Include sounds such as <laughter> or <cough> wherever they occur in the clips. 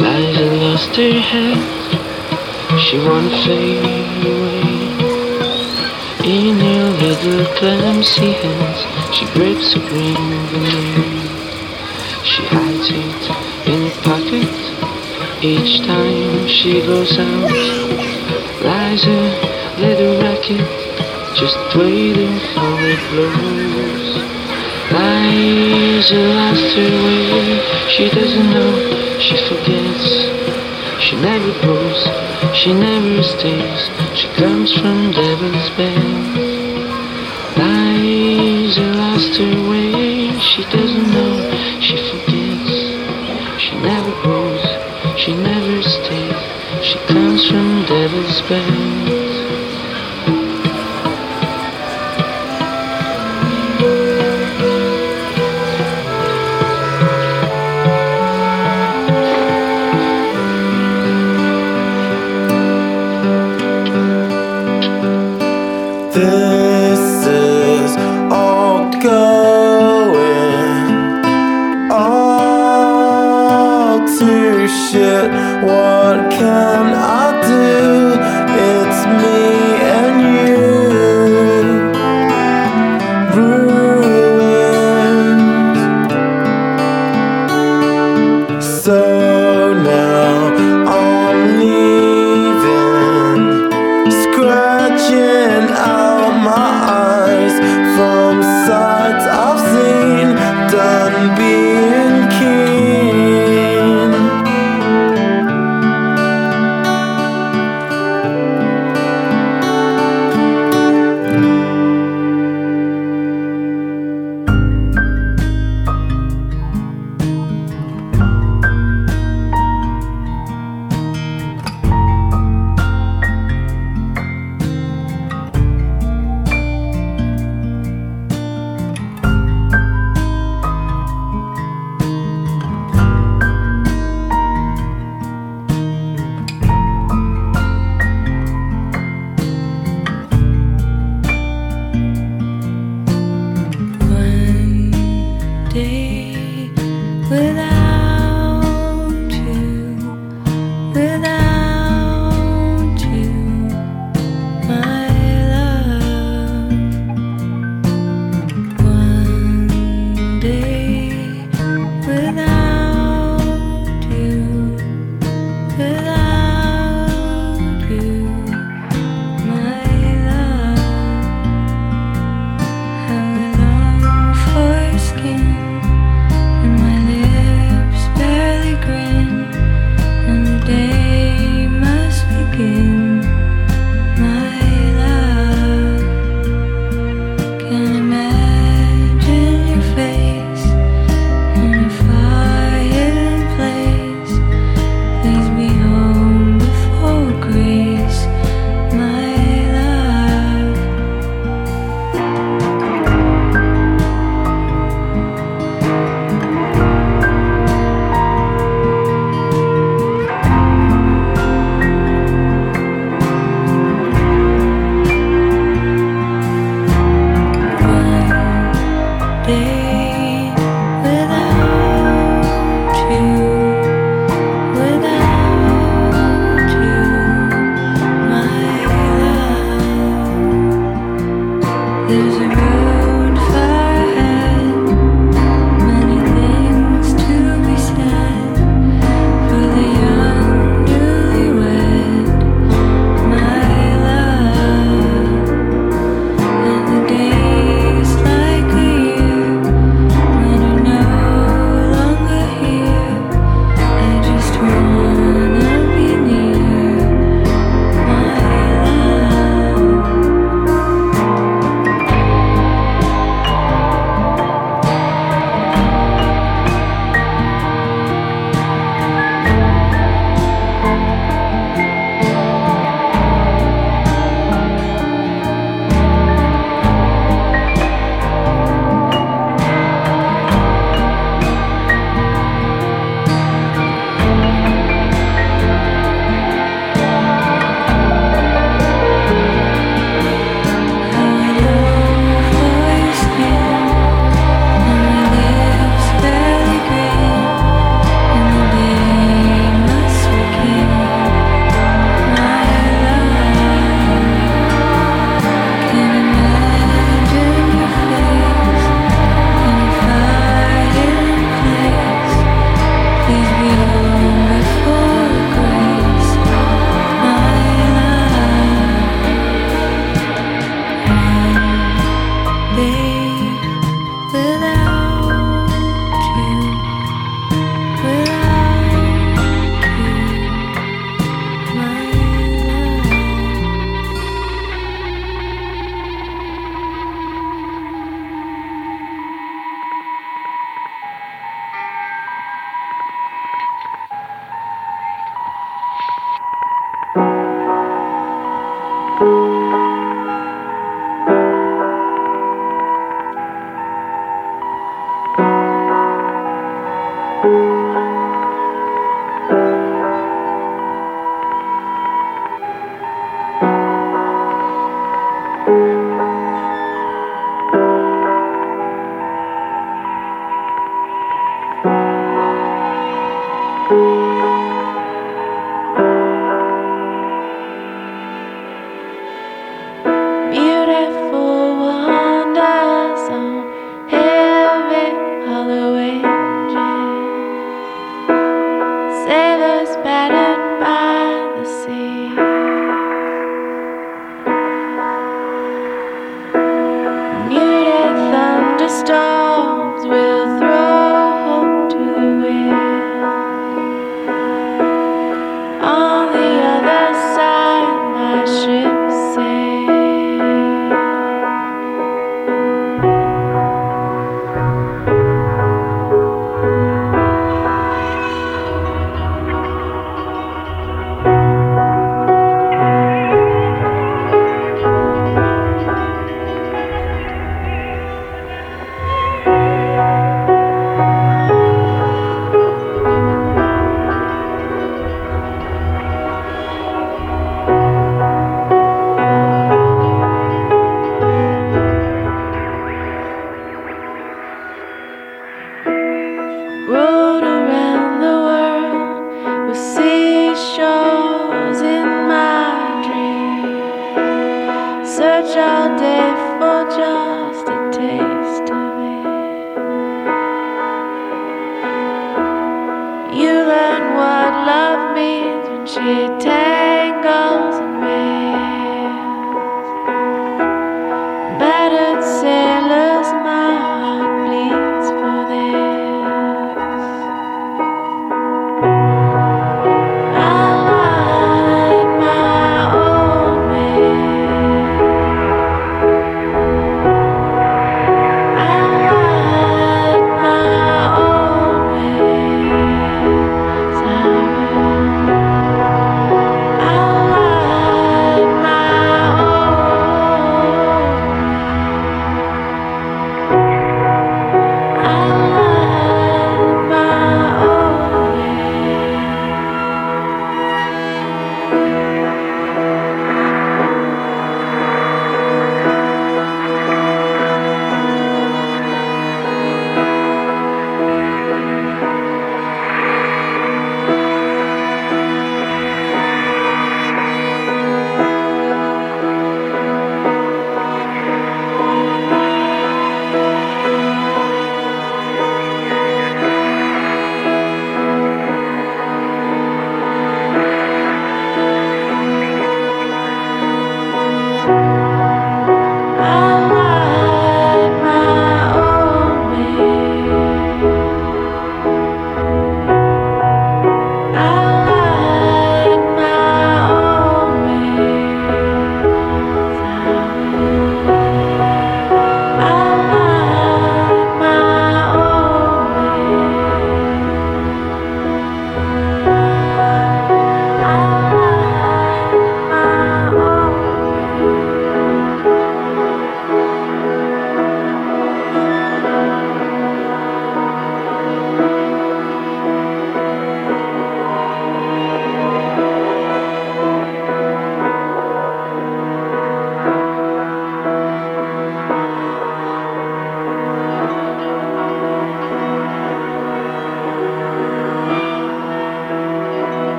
Liza lost her head. She won't fade away. In her little clumsy hands, she grips a green veneer. She hides it in a pocket each time she goes out. Lies a little racket, just waiting for it blows. Liza lost her way. She doesn't know, she forgets. She never goes, she never stays. She comes from Devil's Lies, Liza lost her way. She doesn't know, she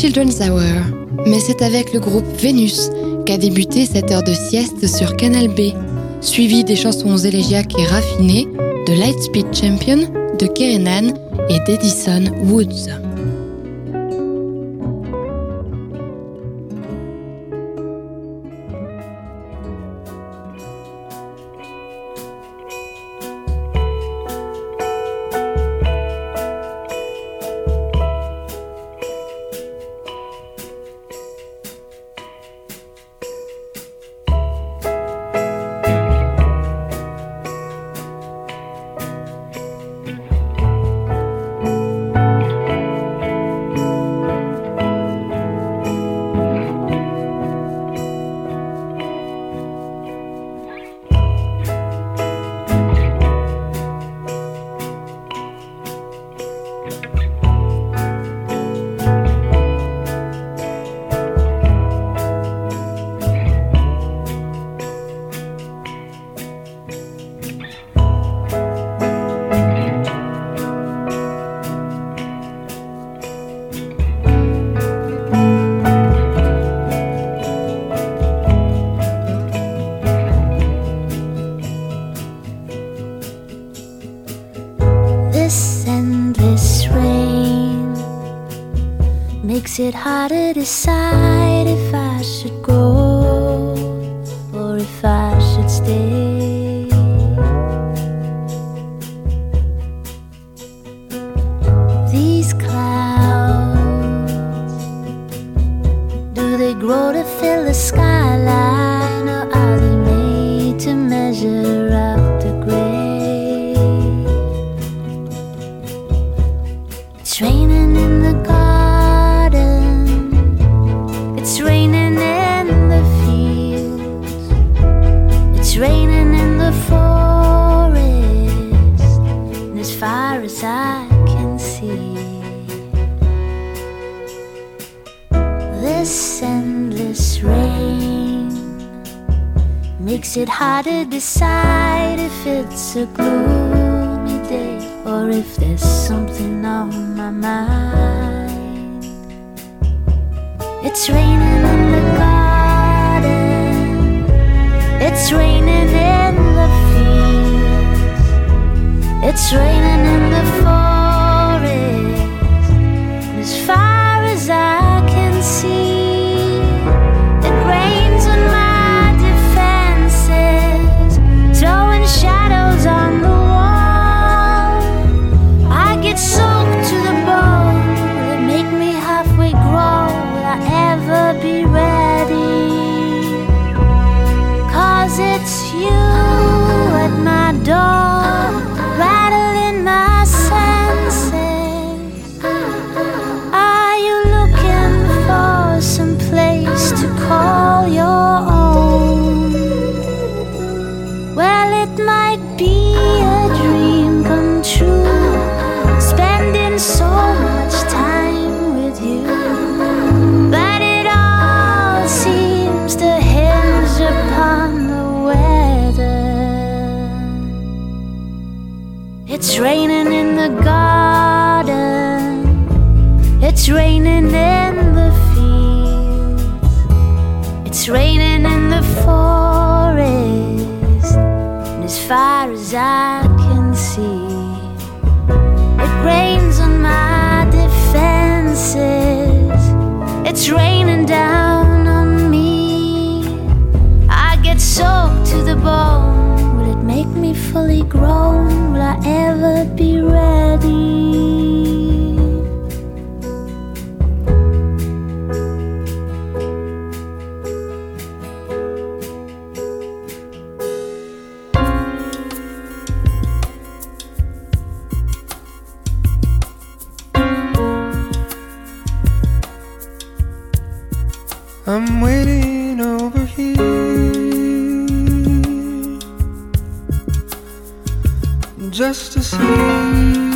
Children's Hour. Mais c'est avec le groupe Vénus qu'a débuté cette heure de sieste sur Canal B, suivie des chansons élégiaques et raffinées de Lightspeed Champion, de Kerenan et d'Edison Woods. just to see.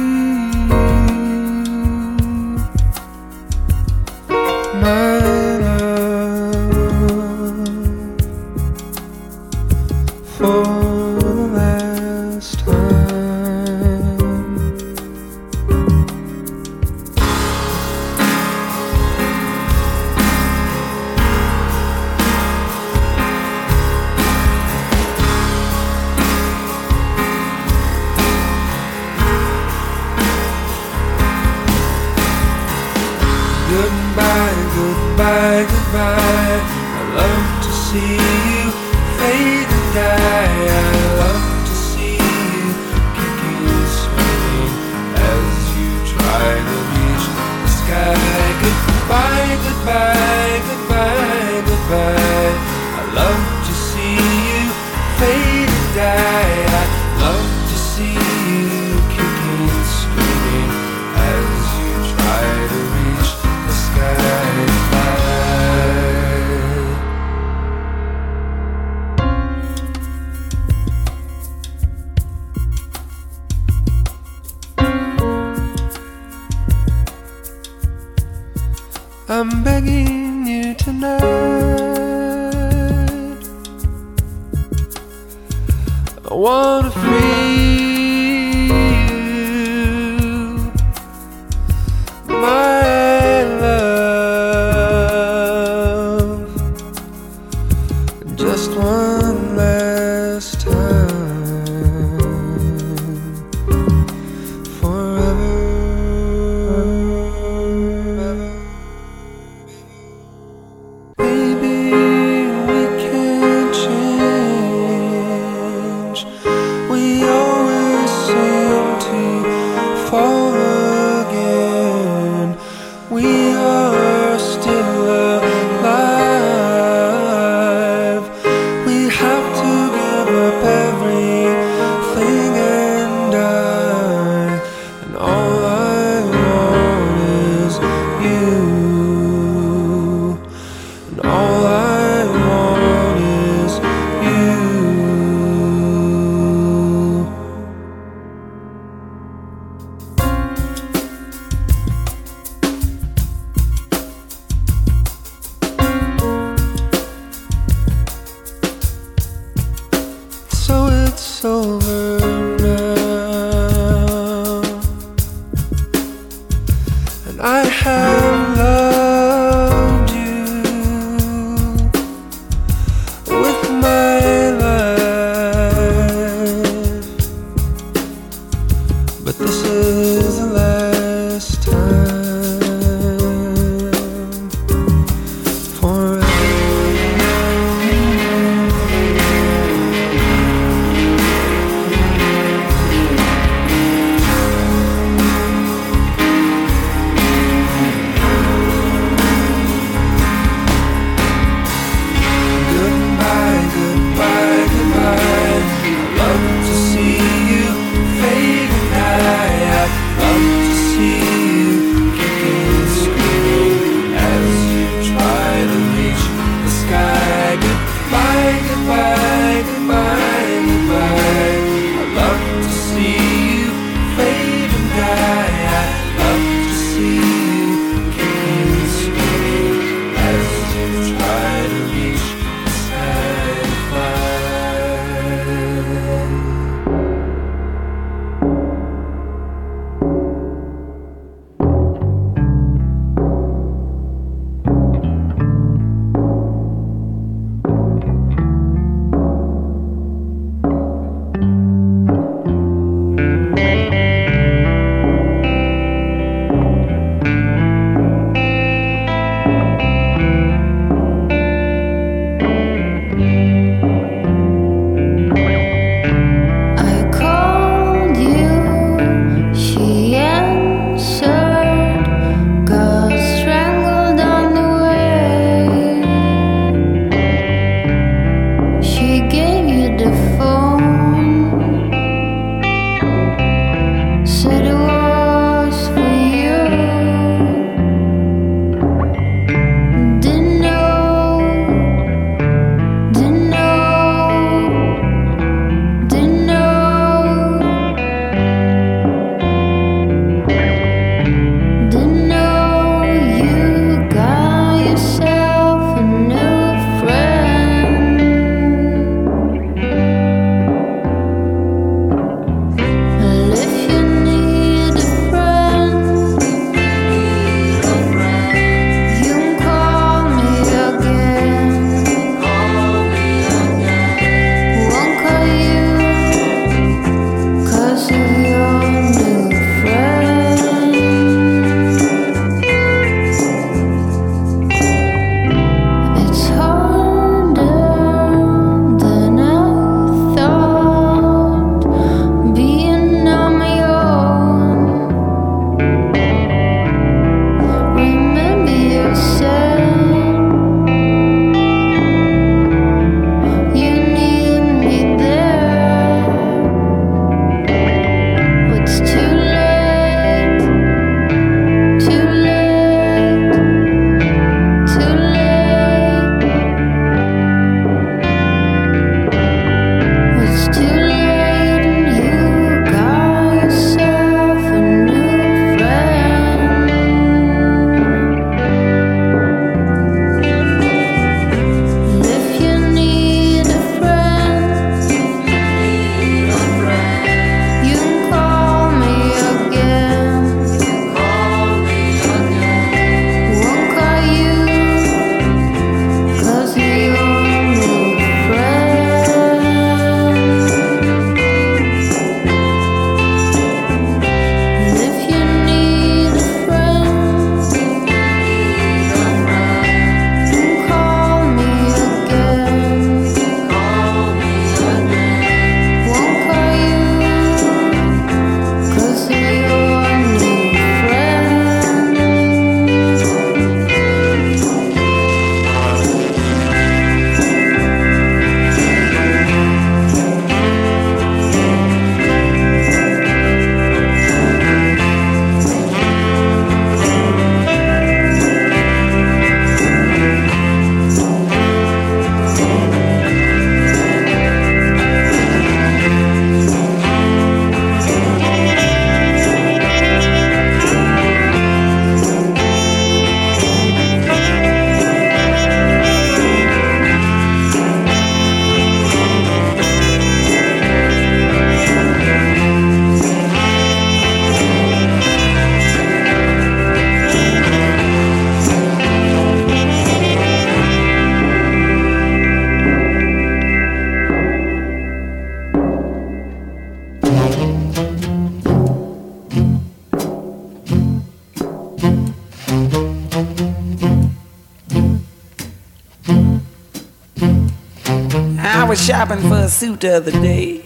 Suit the other day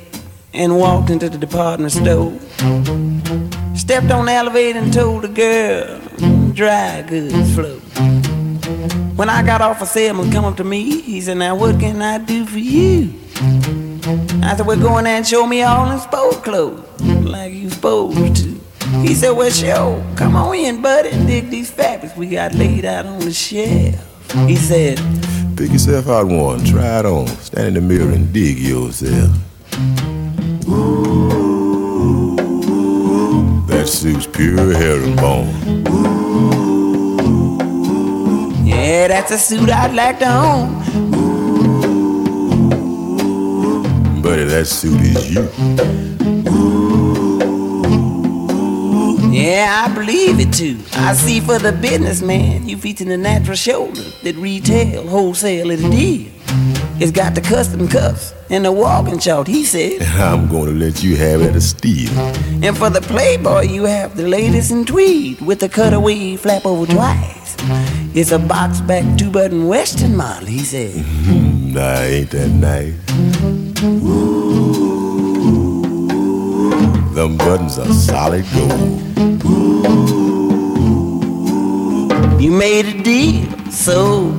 and walked into the department store. Stepped on the elevator and told the girl, dry goods flow. When I got off, a salesman come up to me. He said, Now what can I do for you? I said, Well, go in there and show me all in sport clothes, like you supposed to. He said, Well, sure, come on in, buddy, and dig these fabrics we got laid out on the shelf. He said, Pick yourself out one, try it on, stand in the mirror and dig yourself. Ooh, That suit's pure herringbone. Yeah, that's a suit I'd like to own. Ooh, Buddy, that suit is you. Yeah, I believe it too. I see for the businessman, you featuring the natural shoulder that retail, wholesale and deal. It's got the custom cuffs and the walking short, he said. <laughs> I'm gonna let you have it a steal. And for the playboy, you have the latest in tweed with the cutaway flap over twice. It's a box back two button western model, he said. Mm-hmm. Nah, ain't that nice? Ooh, Them buttons are solid gold. Ooh, You made a deal, so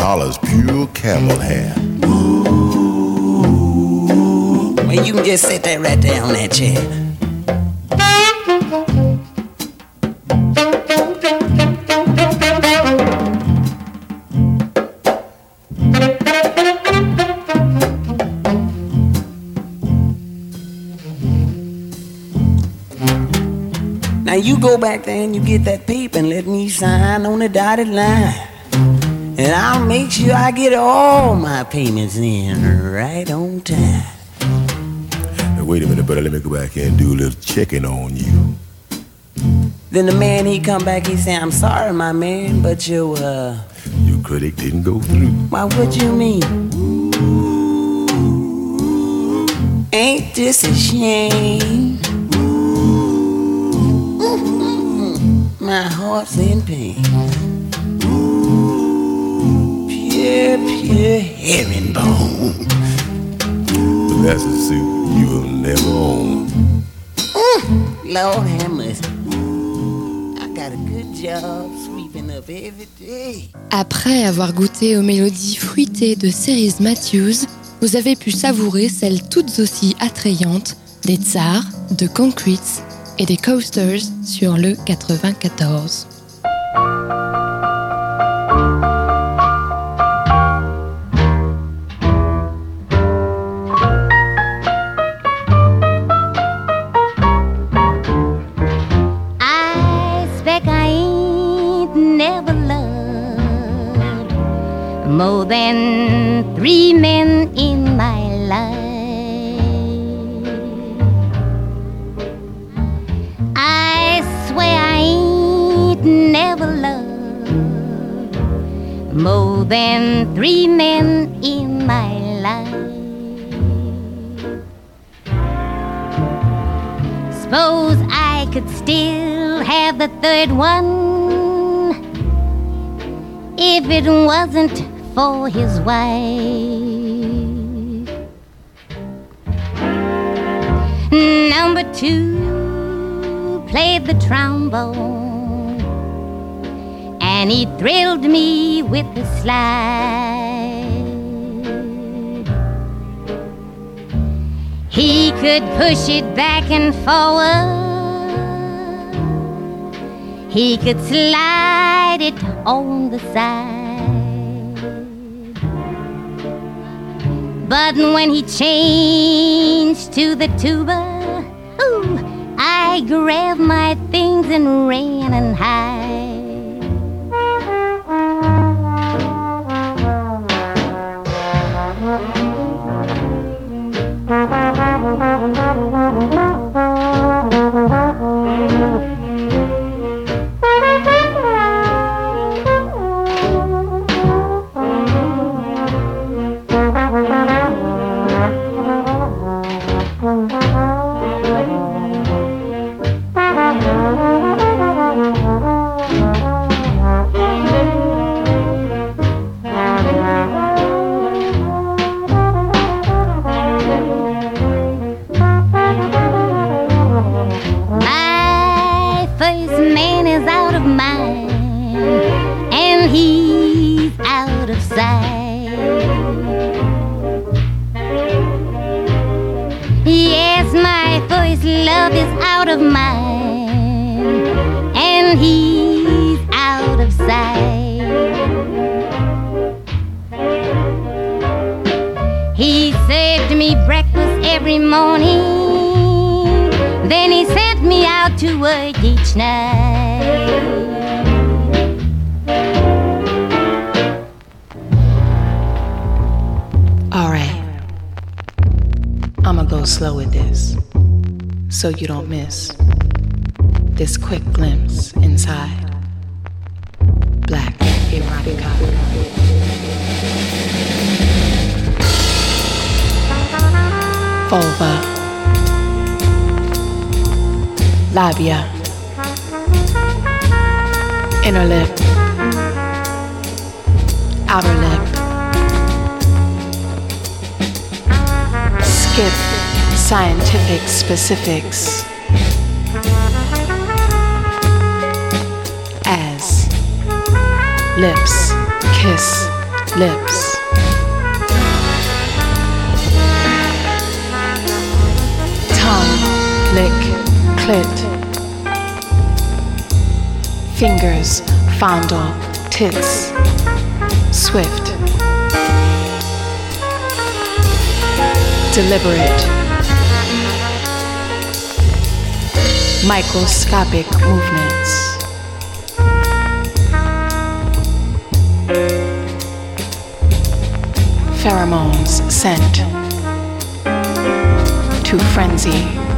collar's pure camel hair. well, you can just sit there right there on that chair. Now you go back there and you get that paper and let me sign on the dotted line. And I'll make sure I get all my payments in right on time. Now, wait a minute, brother. Let me go back here and do a little checking on you. Then the man he come back, he say, I'm sorry, my man, but your uh Your credit didn't go through. why what you mean? Ooh, Ain't this a shame? Ooh, <laughs> My heart's in pain. Pure, pure herringbone. But that's a suit you'll never own. Lord have mercy. I got a good job sweeping up every day. Après avoir goûté aux mélodies fruitées de Cerise Matthews, vous avez pu savourer celles toutes aussi attrayantes des Tsars, de Concretes et des Coasters sur le 94. More than three men in my life. I swear I ain't never loved more than three men in my life. Suppose I could still have the third one if it wasn't for his wife. Number two played the trombone and he thrilled me with the slide. He could push it back and forward. He could slide it on the side. But when he changed to the tuba, ooh, I grabbed my things and ran and hid. Morning, then he sent me out to work each night. Alright. I'ma go slow with this so you don't miss this quick glimpse inside Vulva, labia, inner lip, outer lip. skip scientific specifics as lips kiss lips. Clit. Fingers fondle tits. Swift. deliberate, microscopic movements. Pheromones sent to frenzy,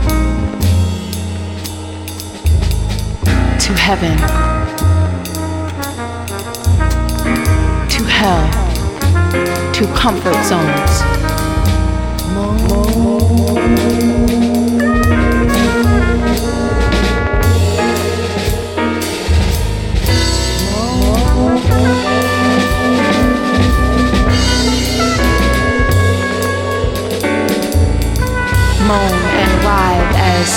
to heaven, to hell, to comfort zones. Moan and writhe as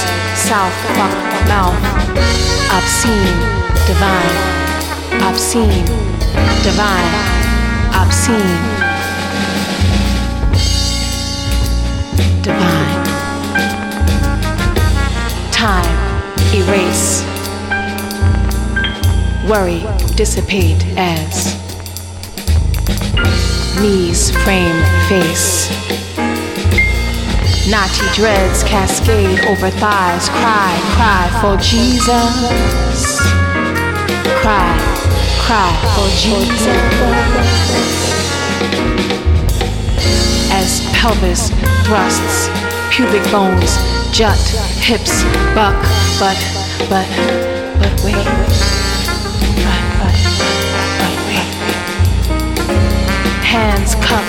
south fuck mouth. Obscene, divine, obscene, divine, obscene. divine. Time, erase. Worry, dissipate as knees frame face. Naughty dreads cascade over thighs. Cry, cry for Jesus. Cry, cry for Jesus. As pelvis thrusts, pubic bones jut, hips buck, but, but, but wait. Hands cup,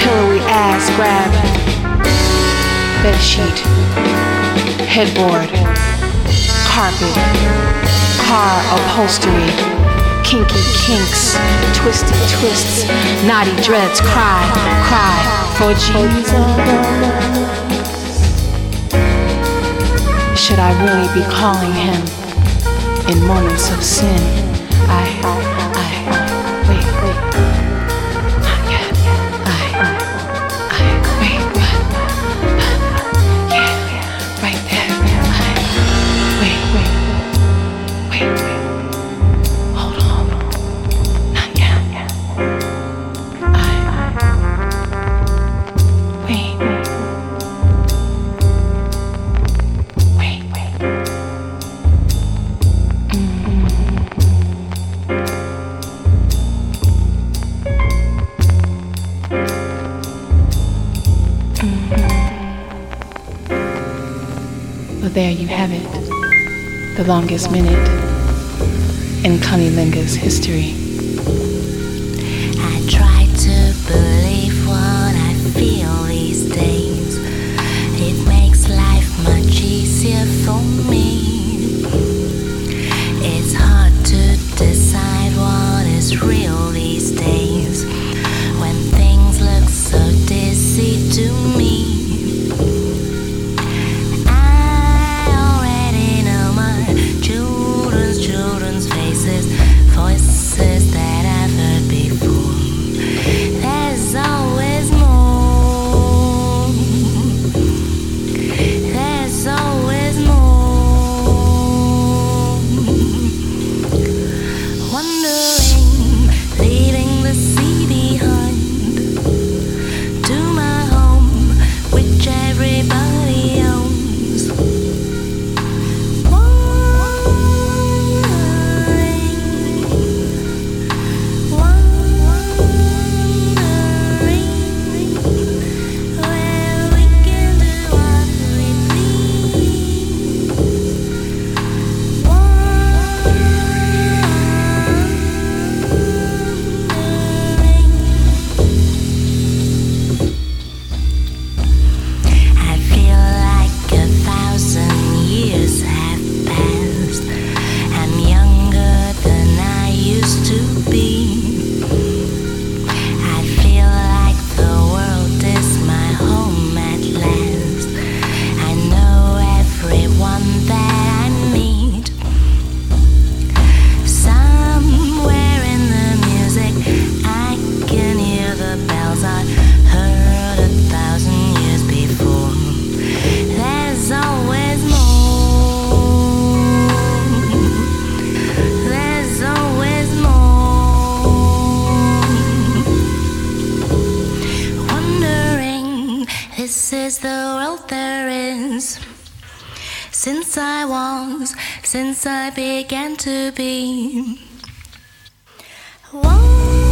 pillowy ass grab, bed sheet, headboard, carpet, car upholstery, kinky kinks, twisted twists, naughty dreads, cry, cry for Jesus. Should I really be calling him in moments of sin? I, The longest minute in Cunnilingus history. Since I was, since I began to be. Wondering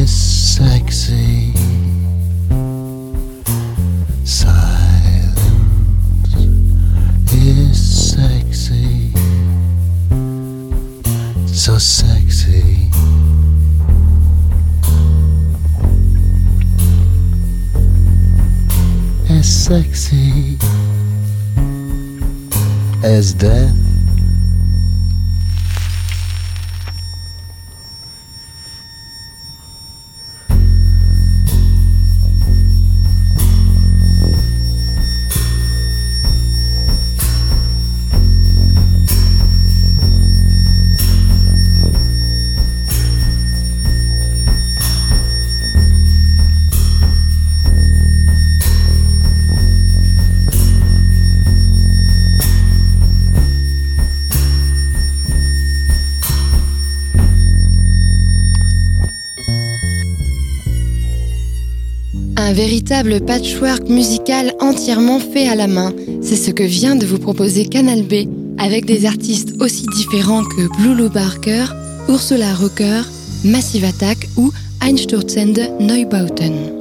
is sexy. Silence is sexy. So sexy. As sexy as death. Véritable patchwork musical entièrement fait à la main, c'est ce que vient de vous proposer Canal B, avec des artistes aussi différents que Blue Lou Barker, Ursula Rocker, Massive Attack ou Einstürzende Neubauten.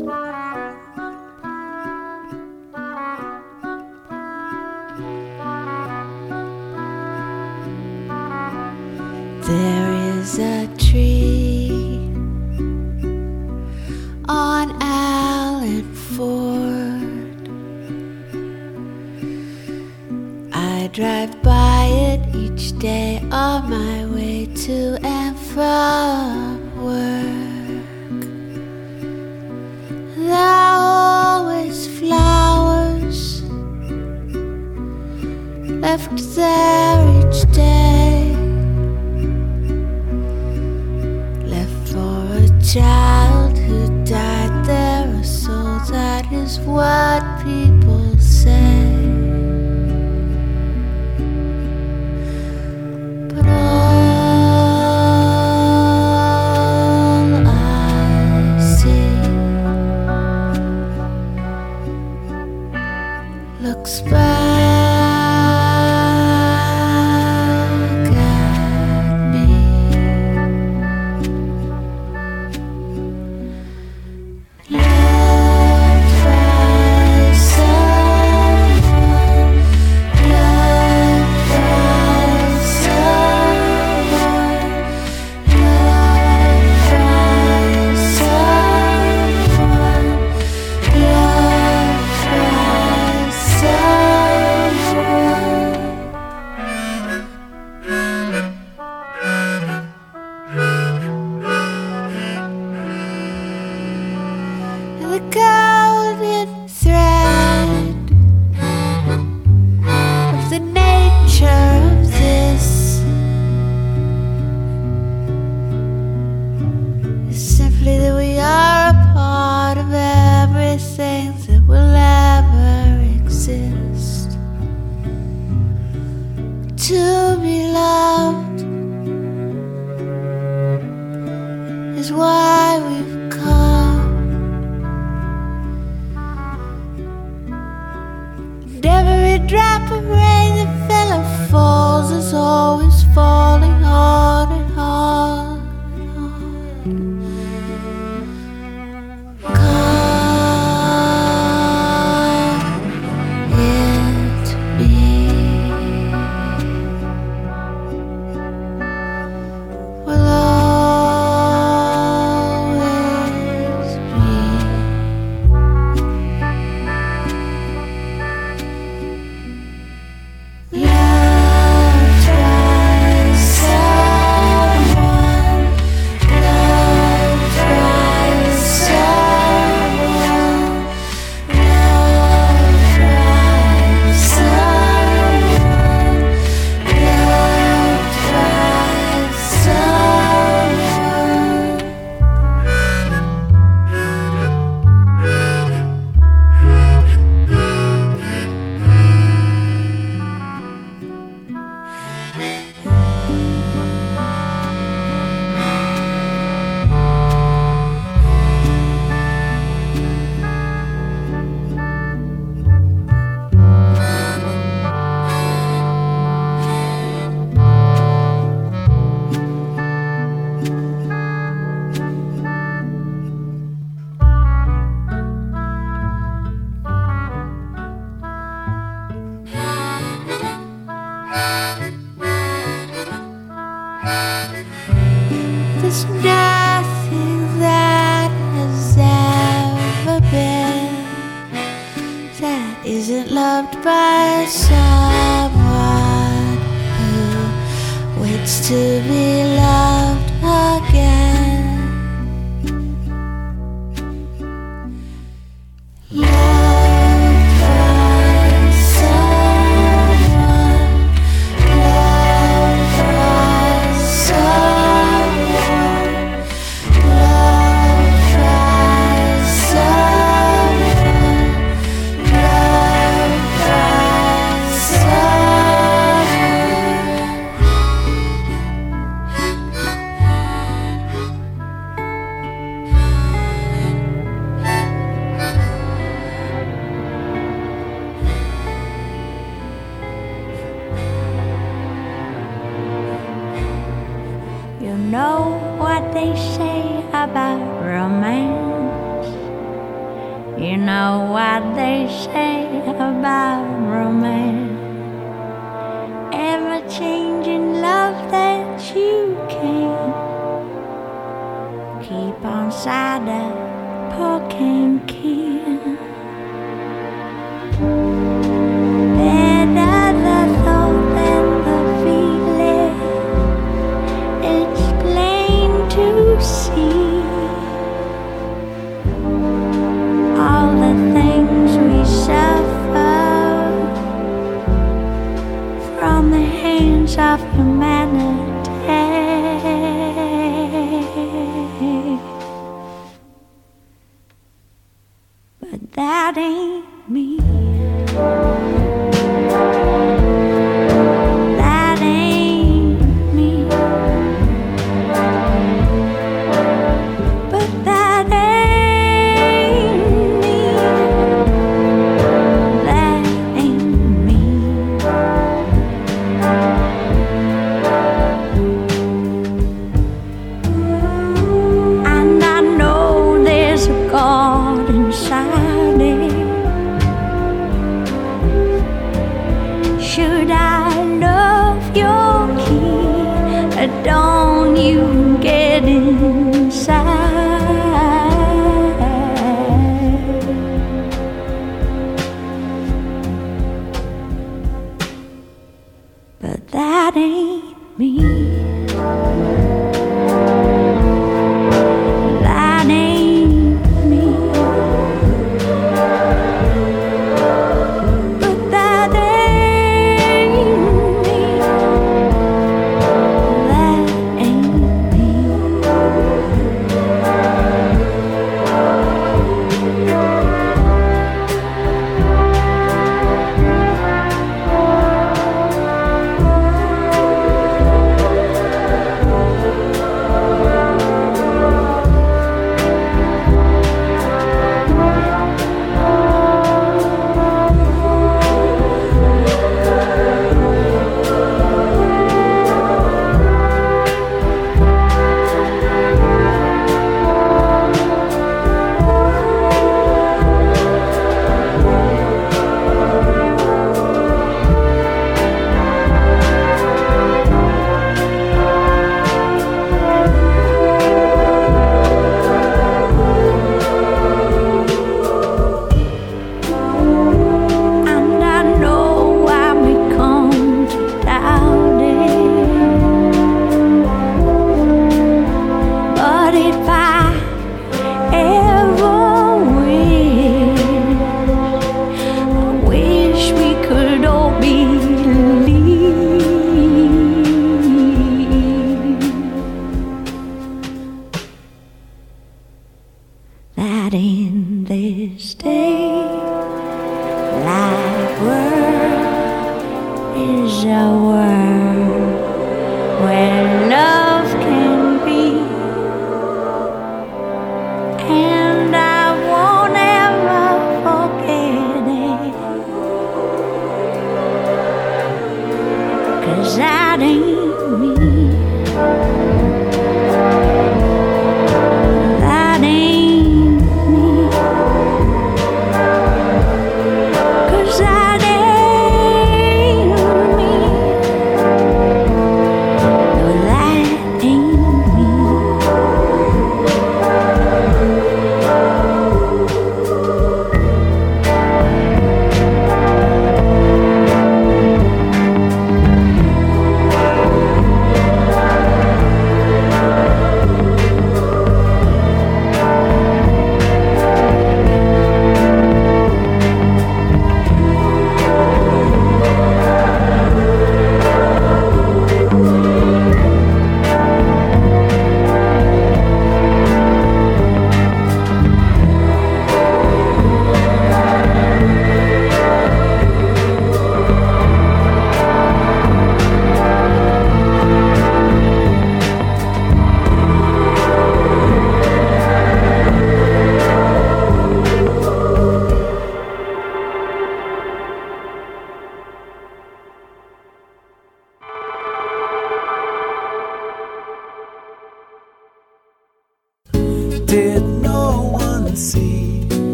Every drop of rain that fell and falls, is always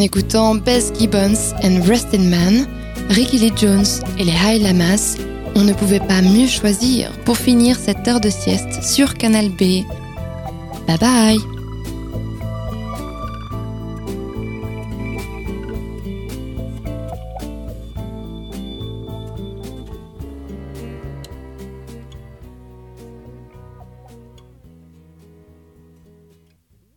en écoutant Bess Gibbons and Resting Man, Ricky Lee Jones et les High Lamas, on ne pouvait pas mieux choisir pour finir cette heure de sieste sur Canal B. Bye bye